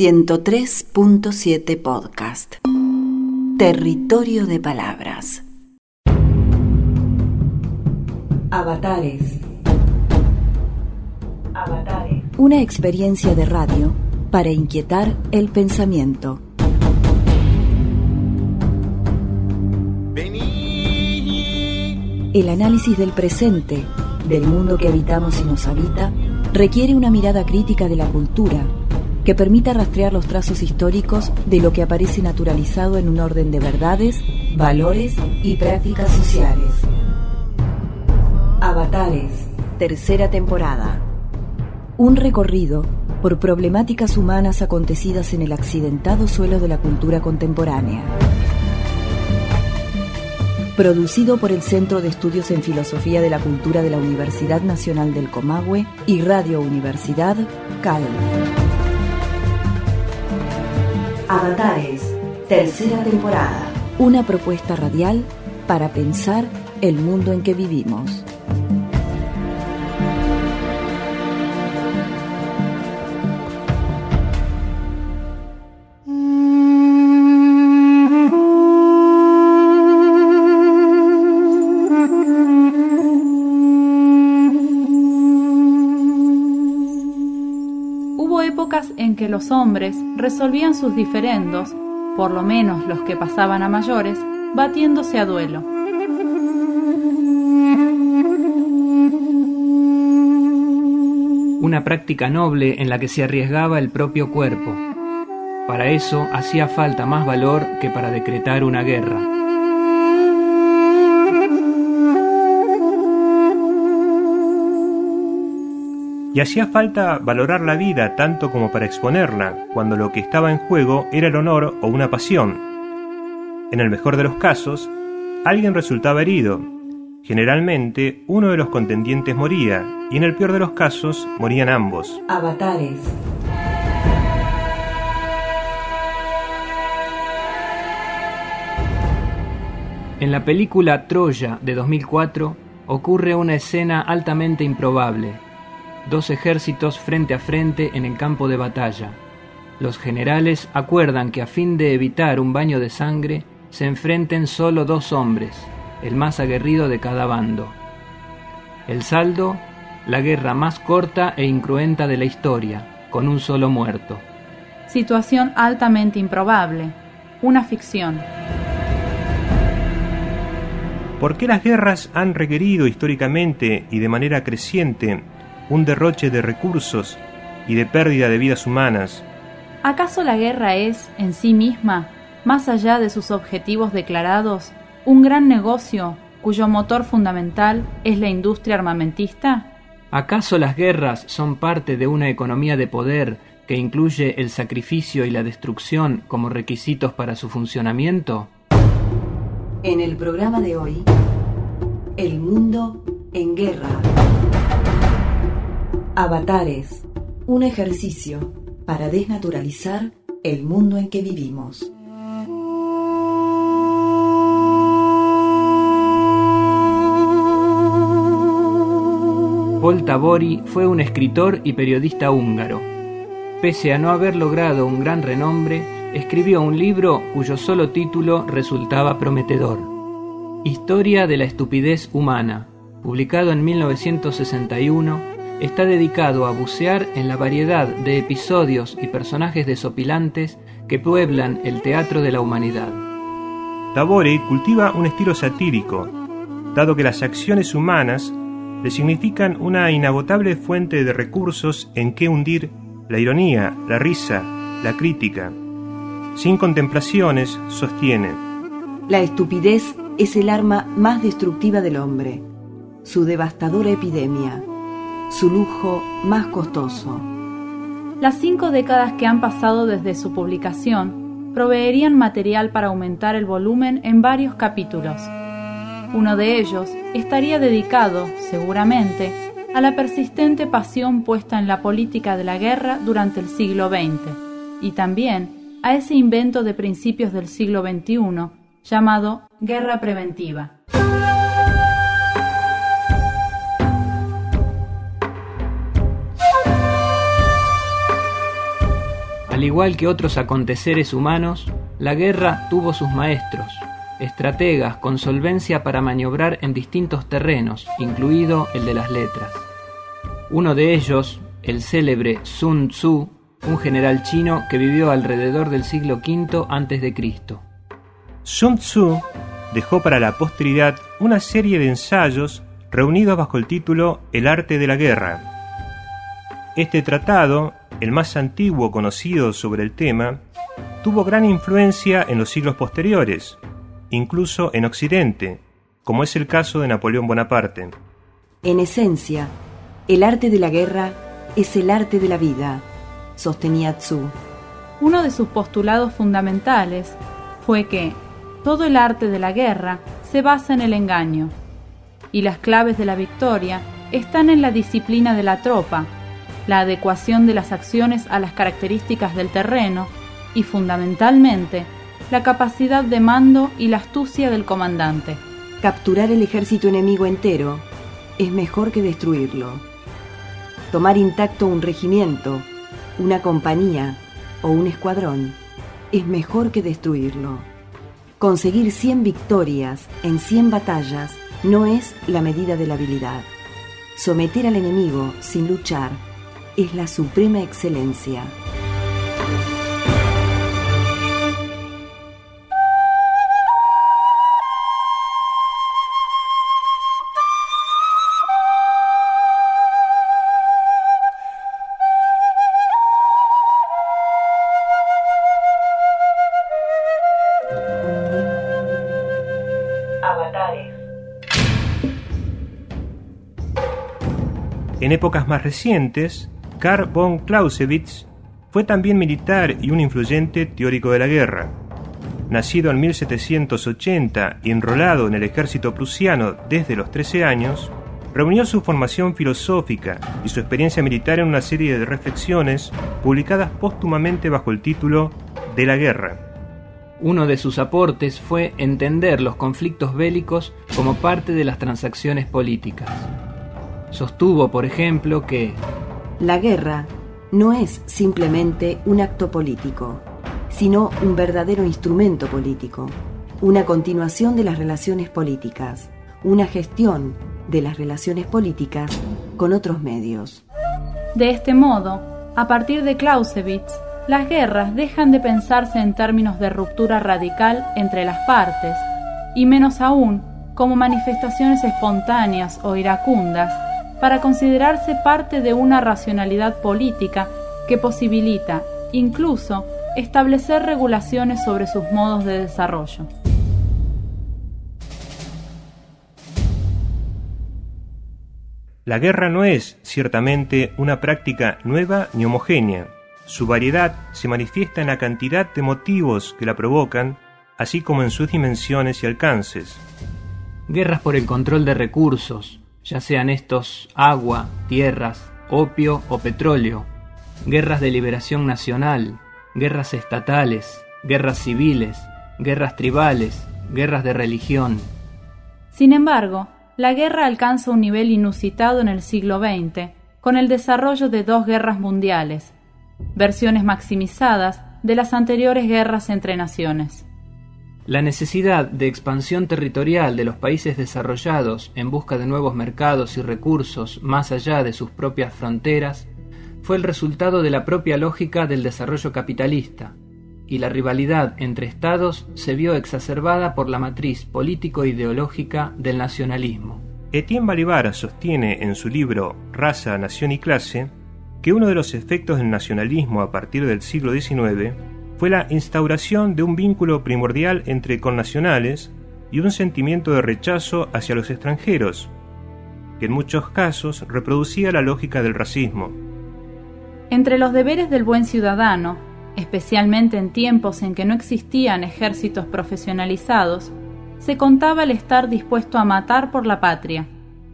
103.7 Podcast. Territorio de Palabras. Avatares. Avatares. Una experiencia de radio para inquietar el pensamiento. El análisis del presente, del mundo que habitamos y nos habita, requiere una mirada crítica de la cultura que permita rastrear los trazos históricos de lo que aparece naturalizado en un orden de verdades, valores y prácticas sociales. Avatares, tercera temporada. Un recorrido por problemáticas humanas acontecidas en el accidentado suelo de la cultura contemporánea producido por el Centro de Estudios en Filosofía de la Cultura de la Universidad Nacional del Comahue y Radio Universidad CAL. Avatares, tercera temporada. Una propuesta radial para pensar el mundo en que vivimos. Los hombres resolvían sus diferendos, por lo menos los que pasaban a mayores, batiéndose a duelo. Una práctica noble en la que se arriesgaba el propio cuerpo. Para eso hacía falta más valor que para decretar una guerra. Y hacía falta valorar la vida tanto como para exponerla, cuando lo que estaba en juego era el honor o una pasión. En el mejor de los casos, alguien resultaba herido. Generalmente, uno de los contendientes moría, y en el peor de los casos, morían ambos. Avatares. En la película Troya de 2004 ocurre una escena altamente improbable dos ejércitos frente a frente en el campo de batalla. Los generales acuerdan que a fin de evitar un baño de sangre, se enfrenten solo dos hombres, el más aguerrido de cada bando. El saldo, la guerra más corta e incruenta de la historia, con un solo muerto. Situación altamente improbable, una ficción. ¿Por qué las guerras han requerido históricamente y de manera creciente un derroche de recursos y de pérdida de vidas humanas. ¿Acaso la guerra es, en sí misma, más allá de sus objetivos declarados, un gran negocio cuyo motor fundamental es la industria armamentista? ¿Acaso las guerras son parte de una economía de poder que incluye el sacrificio y la destrucción como requisitos para su funcionamiento? En el programa de hoy, El mundo en guerra. Avatares, un ejercicio para desnaturalizar el mundo en que vivimos. Paul Tabori fue un escritor y periodista húngaro. Pese a no haber logrado un gran renombre, escribió un libro cuyo solo título resultaba prometedor. Historia de la estupidez humana, publicado en 1961 está dedicado a bucear en la variedad de episodios y personajes desopilantes que pueblan el teatro de la humanidad. Tabore cultiva un estilo satírico, dado que las acciones humanas le significan una inagotable fuente de recursos en que hundir la ironía, la risa, la crítica. Sin contemplaciones, sostiene. La estupidez es el arma más destructiva del hombre, su devastadora epidemia su lujo más costoso. Las cinco décadas que han pasado desde su publicación proveerían material para aumentar el volumen en varios capítulos. Uno de ellos estaría dedicado, seguramente, a la persistente pasión puesta en la política de la guerra durante el siglo XX y también a ese invento de principios del siglo XXI llamado guerra preventiva. Al Al igual que otros aconteceres humanos, la guerra tuvo sus maestros, estrategas con solvencia para maniobrar en distintos terrenos, incluido el de las letras. Uno de ellos, el célebre Sun Tzu, un general chino que vivió alrededor del siglo V a.C. Sun Tzu dejó para la posteridad una serie de ensayos reunidos bajo el título El arte de la guerra. Este tratado, el más antiguo conocido sobre el tema, tuvo gran influencia en los siglos posteriores, incluso en Occidente, como es el caso de Napoleón Bonaparte. En esencia, el arte de la guerra es el arte de la vida, sostenía Tzu. Uno de sus postulados fundamentales fue que todo el arte de la guerra se basa en el engaño, y las claves de la victoria están en la disciplina de la tropa, la adecuación de las acciones a las características del terreno y, fundamentalmente, la capacidad de mando y la astucia del comandante. Capturar el ejército enemigo entero es mejor que destruirlo. Tomar intacto un regimiento, una compañía o un escuadrón es mejor que destruirlo. Conseguir 100 victorias en 100 batallas no es la medida de la habilidad. Someter al enemigo sin luchar es la suprema excelencia. En épocas más recientes, Karl von Clausewitz fue también militar y un influyente teórico de la guerra. Nacido en 1780 y enrolado en el ejército prusiano desde los 13 años, reunió su formación filosófica y su experiencia militar en una serie de reflexiones publicadas póstumamente bajo el título De la guerra. Uno de sus aportes fue entender los conflictos bélicos como parte de las transacciones políticas. Sostuvo, por ejemplo, que la guerra no es simplemente un acto político, sino un verdadero instrumento político, una continuación de las relaciones políticas, una gestión de las relaciones políticas con otros medios. De este modo, a partir de Clausewitz, las guerras dejan de pensarse en términos de ruptura radical entre las partes, y menos aún como manifestaciones espontáneas o iracundas para considerarse parte de una racionalidad política que posibilita, incluso, establecer regulaciones sobre sus modos de desarrollo. La guerra no es, ciertamente, una práctica nueva ni homogénea. Su variedad se manifiesta en la cantidad de motivos que la provocan, así como en sus dimensiones y alcances. Guerras por el control de recursos, ya sean estos agua, tierras, opio o petróleo, guerras de liberación nacional, guerras estatales, guerras civiles, guerras tribales, guerras de religión. Sin embargo, la guerra alcanza un nivel inusitado en el siglo XX, con el desarrollo de dos guerras mundiales, versiones maximizadas de las anteriores guerras entre naciones. La necesidad de expansión territorial de los países desarrollados en busca de nuevos mercados y recursos más allá de sus propias fronteras fue el resultado de la propia lógica del desarrollo capitalista, y la rivalidad entre estados se vio exacerbada por la matriz político-ideológica del nacionalismo. Etienne Balibar sostiene en su libro Raza, Nación y Clase que uno de los efectos del nacionalismo a partir del siglo XIX fue la instauración de un vínculo primordial entre connacionales y un sentimiento de rechazo hacia los extranjeros, que en muchos casos reproducía la lógica del racismo. Entre los deberes del buen ciudadano, especialmente en tiempos en que no existían ejércitos profesionalizados, se contaba el estar dispuesto a matar por la patria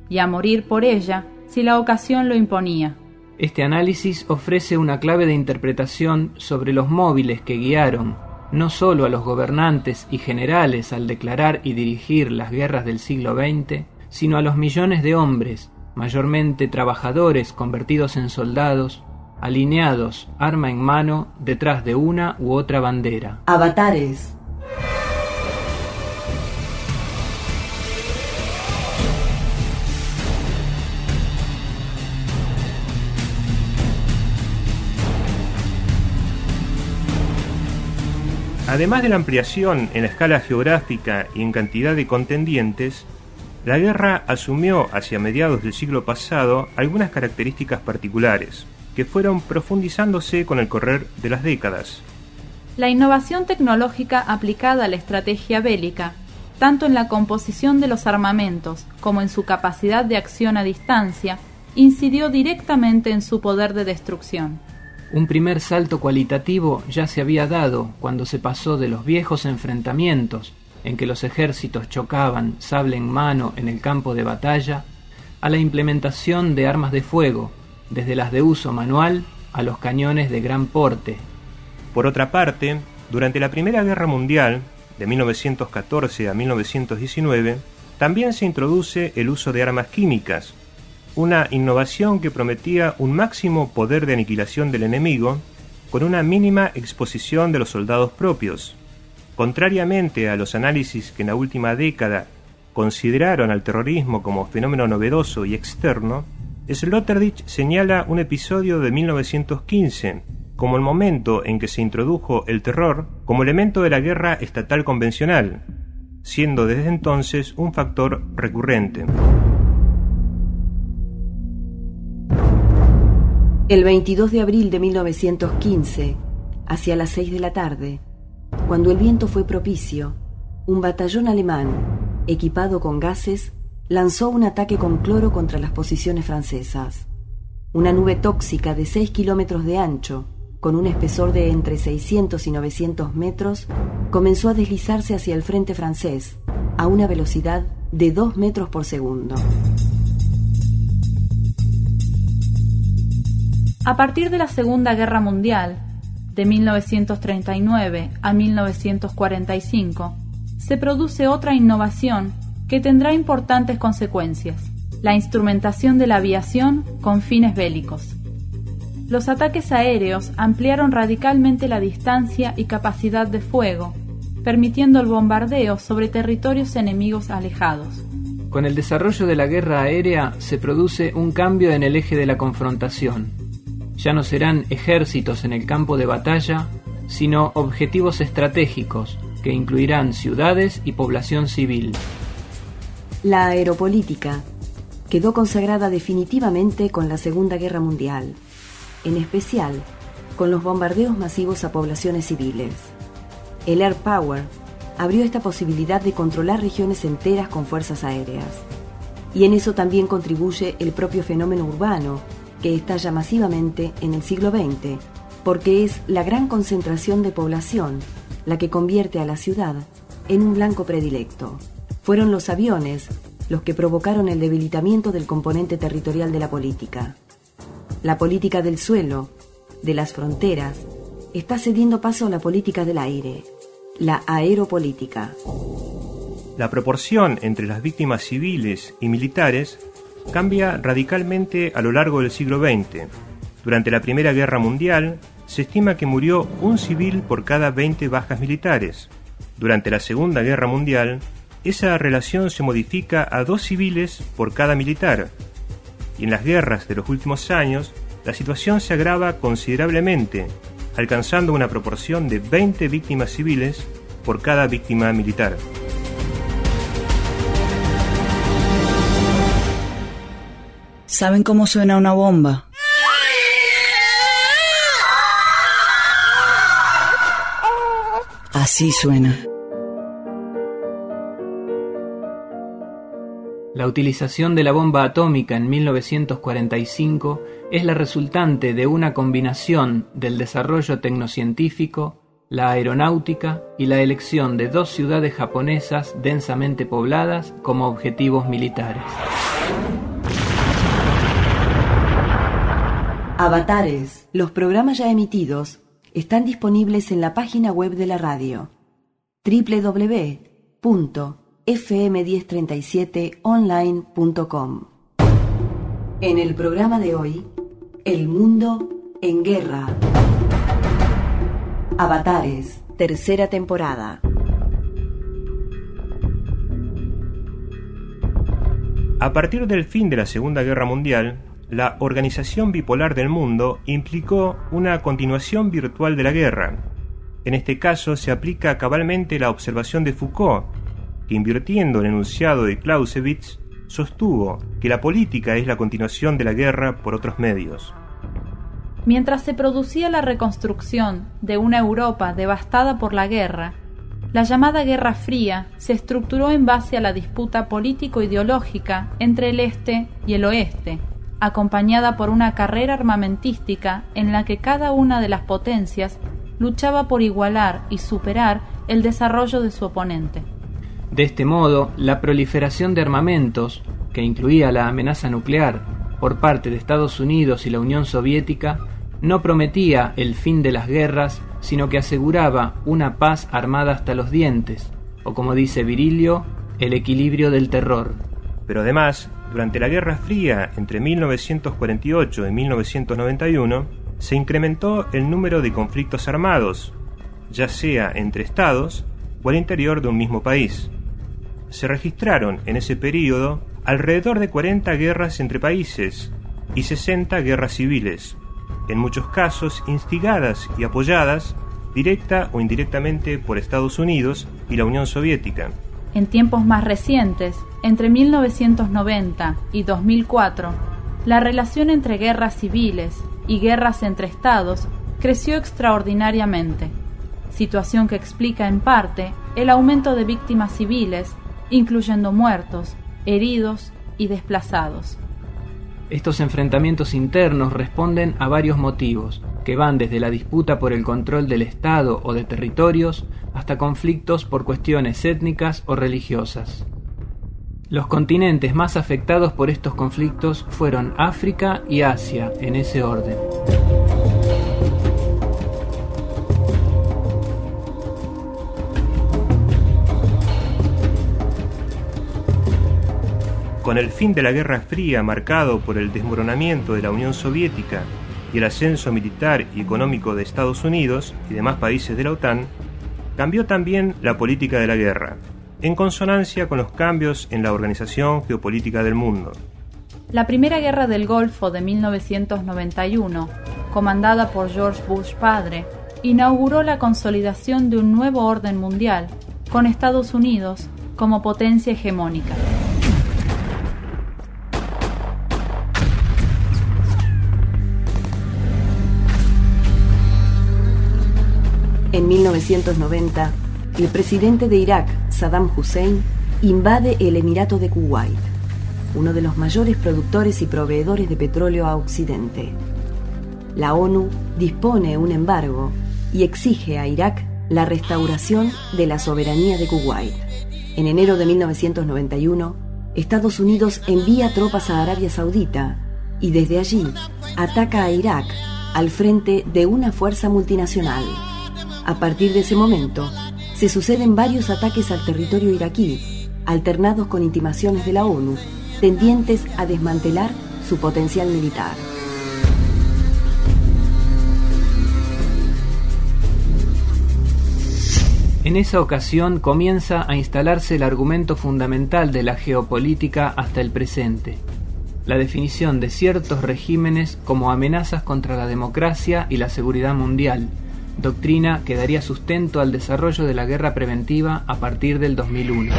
y a morir por ella si la ocasión lo imponía. Este análisis ofrece una clave de interpretación sobre los móviles que guiaron no solo a los gobernantes y generales al declarar y dirigir las guerras del siglo XX, sino a los millones de hombres, mayormente trabajadores convertidos en soldados, alineados, arma en mano, detrás de una u otra bandera. Avatares. Además de la ampliación en la escala geográfica y en cantidad de contendientes, la guerra asumió hacia mediados del siglo pasado algunas características particulares, que fueron profundizándose con el correr de las décadas. La innovación tecnológica aplicada a la estrategia bélica, tanto en la composición de los armamentos como en su capacidad de acción a distancia, incidió directamente en su poder de destrucción. Un primer salto cualitativo ya se había dado cuando se pasó de los viejos enfrentamientos en que los ejércitos chocaban sable en mano en el campo de batalla a la implementación de armas de fuego, desde las de uso manual a los cañones de gran porte. Por otra parte, durante la Primera Guerra Mundial, de 1914 a 1919, también se introduce el uso de armas químicas, una innovación que prometía un máximo poder de aniquilación del enemigo con una mínima exposición de los soldados propios. Contrariamente a los análisis que en la última década consideraron al terrorismo como fenómeno novedoso y externo, Sloterdijk señala un episodio de 1915 como el momento en que se introdujo el terror como elemento de la guerra estatal convencional, siendo desde entonces un factor recurrente. El 22 de abril de 1915, hacia las 6 de la tarde, cuando el viento fue propicio, un batallón alemán, equipado con gases, lanzó un ataque con cloro contra las posiciones francesas. Una nube tóxica de 6 kilómetros de ancho, con un espesor de entre 600 y 900 metros, comenzó a deslizarse hacia el frente francés a una velocidad de 2 metros por segundo. A partir de la Segunda Guerra Mundial, de 1939 a 1945, se produce otra innovación que tendrá importantes consecuencias, la instrumentación de la aviación con fines bélicos. Los ataques aéreos ampliaron radicalmente la distancia y capacidad de fuego, permitiendo el bombardeo sobre territorios enemigos alejados. Con el desarrollo de la guerra aérea se produce un cambio en el eje de la confrontación ya no serán ejércitos en el campo de batalla, sino objetivos estratégicos que incluirán ciudades y población civil. La aeropolítica quedó consagrada definitivamente con la Segunda Guerra Mundial, en especial con los bombardeos masivos a poblaciones civiles. El Air Power abrió esta posibilidad de controlar regiones enteras con fuerzas aéreas. Y en eso también contribuye el propio fenómeno urbano que estalla masivamente en el siglo XX, porque es la gran concentración de población la que convierte a la ciudad en un blanco predilecto. Fueron los aviones los que provocaron el debilitamiento del componente territorial de la política. La política del suelo, de las fronteras, está cediendo paso a la política del aire, la aeropolítica. La proporción entre las víctimas civiles y militares cambia radicalmente a lo largo del siglo XX. Durante la Primera Guerra Mundial, se estima que murió un civil por cada 20 bajas militares. Durante la Segunda Guerra Mundial, esa relación se modifica a dos civiles por cada militar. Y en las guerras de los últimos años, la situación se agrava considerablemente, alcanzando una proporción de 20 víctimas civiles por cada víctima militar. ¿Saben cómo suena una bomba? Así suena. La utilización de la bomba atómica en 1945 es la resultante de una combinación del desarrollo tecnocientífico, la aeronáutica y la elección de dos ciudades japonesas densamente pobladas como objetivos militares. Avatares. Los programas ya emitidos están disponibles en la página web de la radio www.fm1037online.com. En el programa de hoy, El mundo En guerra. Avatares, tercera temporada. A partir del fin de la Segunda Guerra Mundial, la Organización Bipolar del Mundo implicó una continuación virtual de la guerra. En este caso se aplica cabalmente la observación de Foucault, que invirtiendo el enunciado de Clausewitz, sostuvo que la política es la continuación de la guerra por otros medios. Mientras se producía la reconstrucción de una Europa devastada por la guerra, la llamada Guerra Fría se estructuró en base a la disputa político-ideológica entre el Este y el Oeste, acompañada por una carrera armamentística en la que cada una de las potencias luchaba por igualar y superar el desarrollo de su oponente. De este modo, la proliferación de armamentos, que incluía la amenaza nuclear por parte de Estados Unidos y la Unión Soviética, no prometía el fin de las guerras, sino que aseguraba una paz armada hasta los dientes, o como dice Virilio, el equilibrio del terror. Pero además, durante la Guerra Fría entre 1948 y 1991, se incrementó el número de conflictos armados, ya sea entre estados o al interior de un mismo país. Se registraron en ese período alrededor de 40 guerras entre países y 60 guerras civiles, en muchos casos instigadas y apoyadas directa o indirectamente por Estados Unidos y la Unión Soviética. En tiempos más recientes, entre 1990 y 2004, la relación entre guerras civiles y guerras entre estados creció extraordinariamente, situación que explica en parte el aumento de víctimas civiles, incluyendo muertos, heridos y desplazados. Estos enfrentamientos internos responden a varios motivos, que van desde la disputa por el control del Estado o de territorios hasta conflictos por cuestiones étnicas o religiosas. Los continentes más afectados por estos conflictos fueron África y Asia, en ese orden. Con el fin de la Guerra Fría marcado por el desmoronamiento de la Unión Soviética y el ascenso militar y económico de Estados Unidos y demás países de la OTAN, cambió también la política de la guerra, en consonancia con los cambios en la organización geopolítica del mundo. La Primera Guerra del Golfo de 1991, comandada por George Bush padre, inauguró la consolidación de un nuevo orden mundial, con Estados Unidos como potencia hegemónica. En 1990, el presidente de Irak, Saddam Hussein, invade el Emirato de Kuwait, uno de los mayores productores y proveedores de petróleo a Occidente. La ONU dispone un embargo y exige a Irak la restauración de la soberanía de Kuwait. En enero de 1991, Estados Unidos envía tropas a Arabia Saudita y desde allí ataca a Irak al frente de una fuerza multinacional. A partir de ese momento, se suceden varios ataques al territorio iraquí, alternados con intimaciones de la ONU, tendientes a desmantelar su potencial militar. En esa ocasión comienza a instalarse el argumento fundamental de la geopolítica hasta el presente, la definición de ciertos regímenes como amenazas contra la democracia y la seguridad mundial, doctrina que daría sustento al desarrollo de la guerra preventiva a partir del 2001.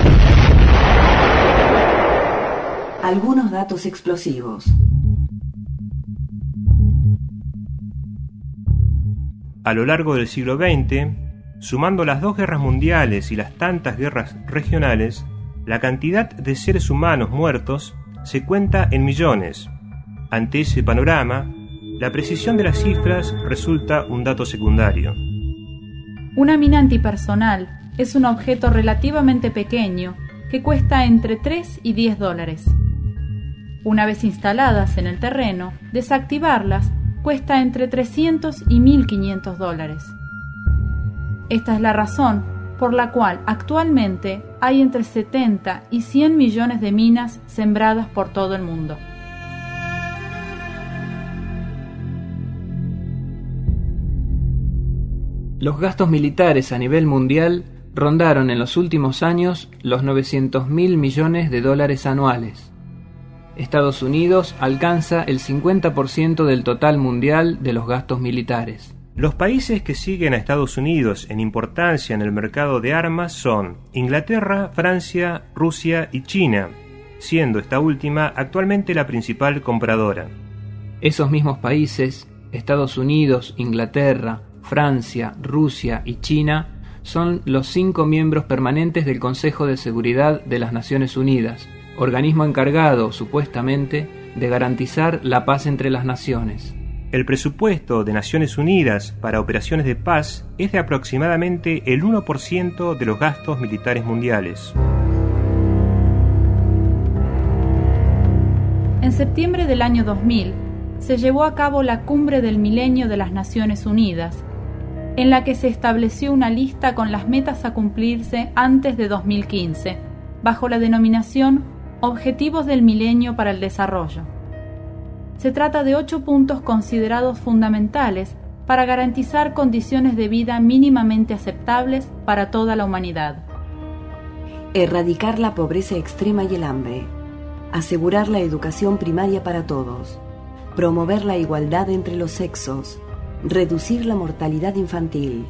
Algunos datos explosivos. A lo largo del siglo XX, sumando las dos guerras mundiales y las tantas guerras regionales, la cantidad de seres humanos muertos se cuenta en millones. Ante ese panorama, la precisión de las cifras resulta un dato secundario. Una mina antipersonal es un objeto relativamente pequeño que cuesta entre 3 y 10 dólares. Una vez instaladas en el terreno, desactivarlas cuesta entre 300 y 1.500 dólares. Esta es la razón por la cual actualmente hay entre 70 y 100 millones de minas sembradas por todo el mundo. Los gastos militares a nivel mundial rondaron en los últimos años los 900 mil millones de dólares anuales. Estados Unidos alcanza el 50% del total mundial de los gastos militares. Los países que siguen a Estados Unidos en importancia en el mercado de armas son Inglaterra, Francia, Rusia y China, siendo esta última actualmente la principal compradora. Esos mismos países, Estados Unidos, Inglaterra, Francia, Rusia y China, son los cinco miembros permanentes del Consejo de Seguridad de las Naciones Unidas, organismo encargado, supuestamente, de garantizar la paz entre las naciones. El presupuesto de Naciones Unidas para operaciones de paz es de aproximadamente el 1% de los gastos militares mundiales. En septiembre del año 2000 se llevó a cabo la Cumbre del Milenio de las Naciones Unidas, en la que se estableció una lista con las metas a cumplirse antes de 2015, bajo la denominación Objetivos del Milenio para el Desarrollo. Se trata de ocho puntos considerados fundamentales para garantizar condiciones de vida mínimamente aceptables para toda la humanidad. Erradicar la pobreza extrema y el hambre. Asegurar la educación primaria para todos. Promover la igualdad entre los sexos reducir la mortalidad infantil,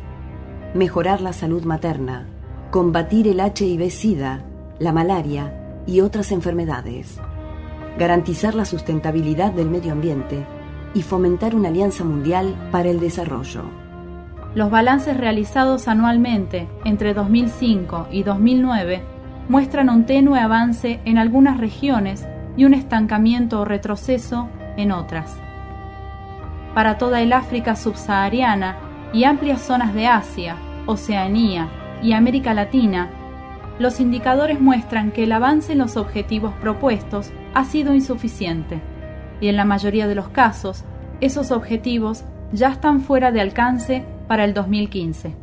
mejorar la salud materna, combatir el HIV-Sida, la malaria y otras enfermedades, garantizar la sustentabilidad del medio ambiente y fomentar una alianza mundial para el desarrollo. Los balances realizados anualmente entre 2005 y 2009 muestran un tenue avance en algunas regiones y un estancamiento o retroceso en otras para toda el África subsahariana y amplias zonas de Asia, Oceanía y América Latina, los indicadores muestran que el avance en los objetivos propuestos ha sido insuficiente y en la mayoría de los casos esos objetivos ya están fuera de alcance para el 2015.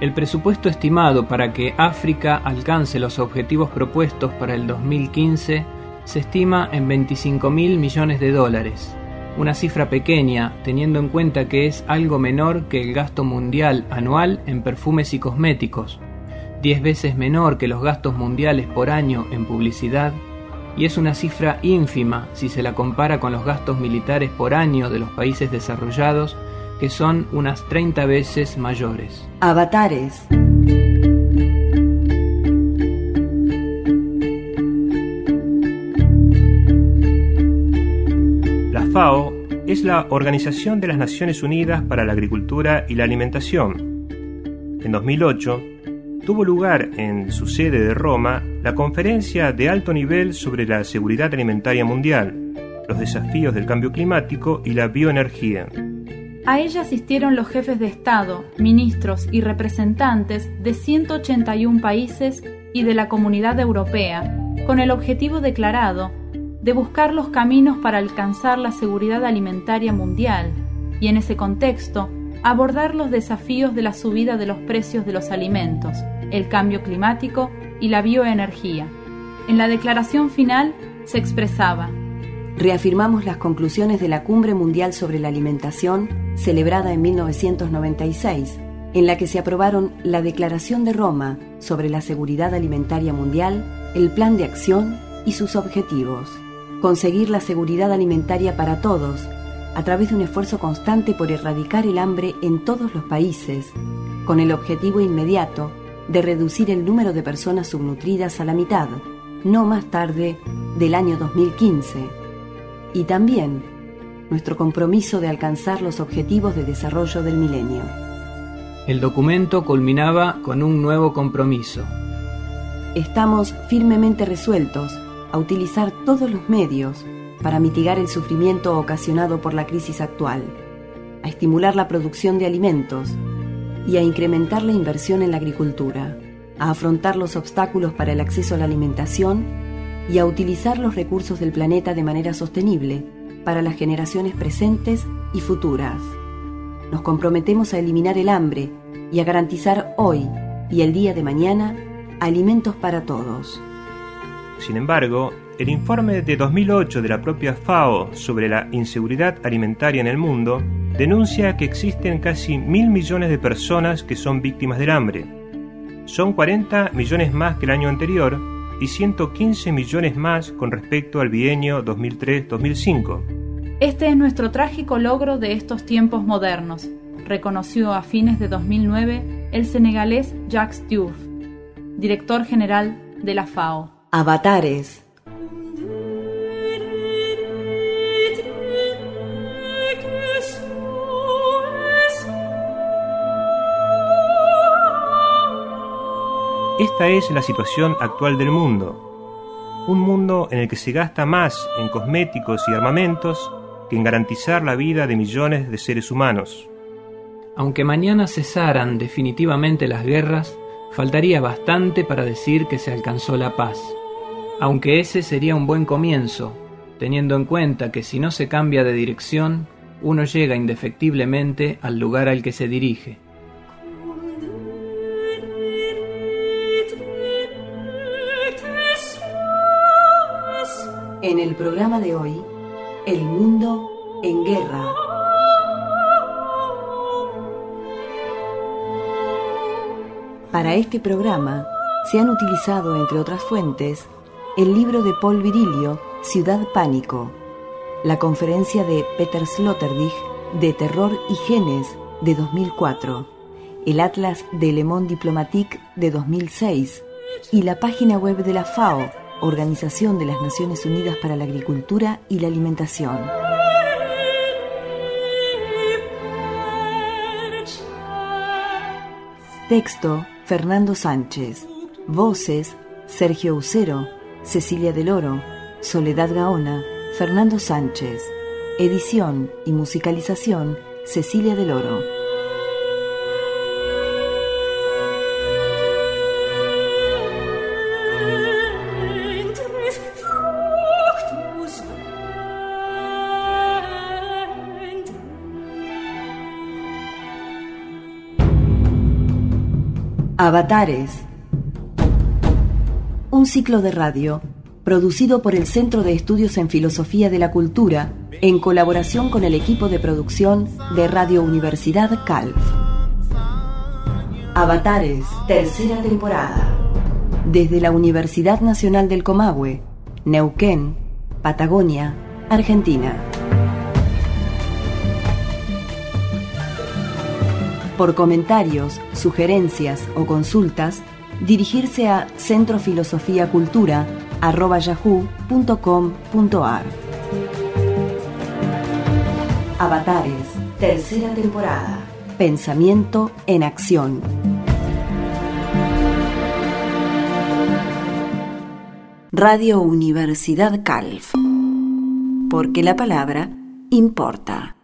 El presupuesto estimado para que África alcance los objetivos propuestos para el 2015 se estima en 25 mil millones de dólares, una cifra pequeña teniendo en cuenta que es algo menor que el gasto mundial anual en perfumes y cosméticos, 10 veces menor que los gastos mundiales por año en publicidad, y es una cifra ínfima si se la compara con los gastos militares por año de los países desarrollados, que son unas 30 veces mayores. Avatares. FAO es la Organización de las Naciones Unidas para la Agricultura y la Alimentación. En 2008 tuvo lugar en su sede de Roma la conferencia de alto nivel sobre la seguridad alimentaria mundial, los desafíos del cambio climático y la bioenergía. A ella asistieron los jefes de Estado, ministros y representantes de 181 países y de la Comunidad Europea, con el objetivo declarado de buscar los caminos para alcanzar la seguridad alimentaria mundial y en ese contexto abordar los desafíos de la subida de los precios de los alimentos, el cambio climático y la bioenergía. En la declaración final se expresaba Reafirmamos las conclusiones de la Cumbre Mundial sobre la Alimentación, celebrada en 1996, en la que se aprobaron la Declaración de Roma sobre la Seguridad Alimentaria Mundial, el Plan de Acción y sus objetivos conseguir la seguridad alimentaria para todos, a través de un esfuerzo constante por erradicar el hambre en todos los países, con el objetivo inmediato de reducir el número de personas subnutridas a la mitad, no más tarde del año 2015, y también nuestro compromiso de alcanzar los objetivos de desarrollo del milenio. El documento culminaba con un nuevo compromiso. Estamos firmemente resueltos a utilizar todos los medios para mitigar el sufrimiento ocasionado por la crisis actual, a estimular la producción de alimentos y a incrementar la inversión en la agricultura, a afrontar los obstáculos para el acceso a la alimentación y a utilizar los recursos del planeta de manera sostenible para las generaciones presentes y futuras. Nos comprometemos a eliminar el hambre y a garantizar hoy y el día de mañana alimentos para todos. Sin embargo, El informe de 2008 de la propia FAO sobre la inseguridad alimentaria en el mundo denuncia que existen casi mil millones de personas que son víctimas del hambre. Son 40 millones más que el año anterior y 115 millones más con respecto al bienio 2003-2005. Este es nuestro trágico logro de estos tiempos modernos, reconoció a fines de 2009 el senegalés Jacques Diouf, director general de la FAO. Avatares Esta es la situación actual del mundo. Un mundo en el que se gasta más en cosméticos y armamentos que en garantizar la vida de millones de seres humanos. Aunque mañana cesaran definitivamente las guerras, faltaría bastante para decir que se alcanzó la paz. Aunque ese sería un buen comienzo, teniendo en cuenta que si no se cambia de dirección, uno llega indefectiblemente al lugar al que se dirige. En el programa de hoy, El mundo en guerra. Para este programa se han utilizado, entre otras fuentes, el libro de Paul Virilio, Ciudad Pánico, la conferencia de Peter Sloterdijk de Terror y Genes de 2004, el Atlas de Le Monde Diplomatique de 2006 y la página web de la FAO Organización de las Naciones Unidas para la Agricultura y la Alimentación. Texto, Fernando Sánchez. Voces, Sergio Ucero, Cecilia del Oro, Soledad Gaona, Fernando Sánchez. Edición y musicalización, Cecilia del Oro. Avatares. Un ciclo de radio producido por el Centro de Estudios en Filosofía de la Cultura en colaboración con el equipo de producción de Radio Universidad Calv. Avatares, tercera temporada. Desde la Universidad Nacional del Comahue, Neuquén, Patagonia, Argentina. Por comentarios, sugerencias o consultas, dirigirse a centrofilosofiacultura.yahoo.com.ar Avatares, tercera temporada. Pensamiento en acción. Radio Universidad Calf. Porque la palabra importa.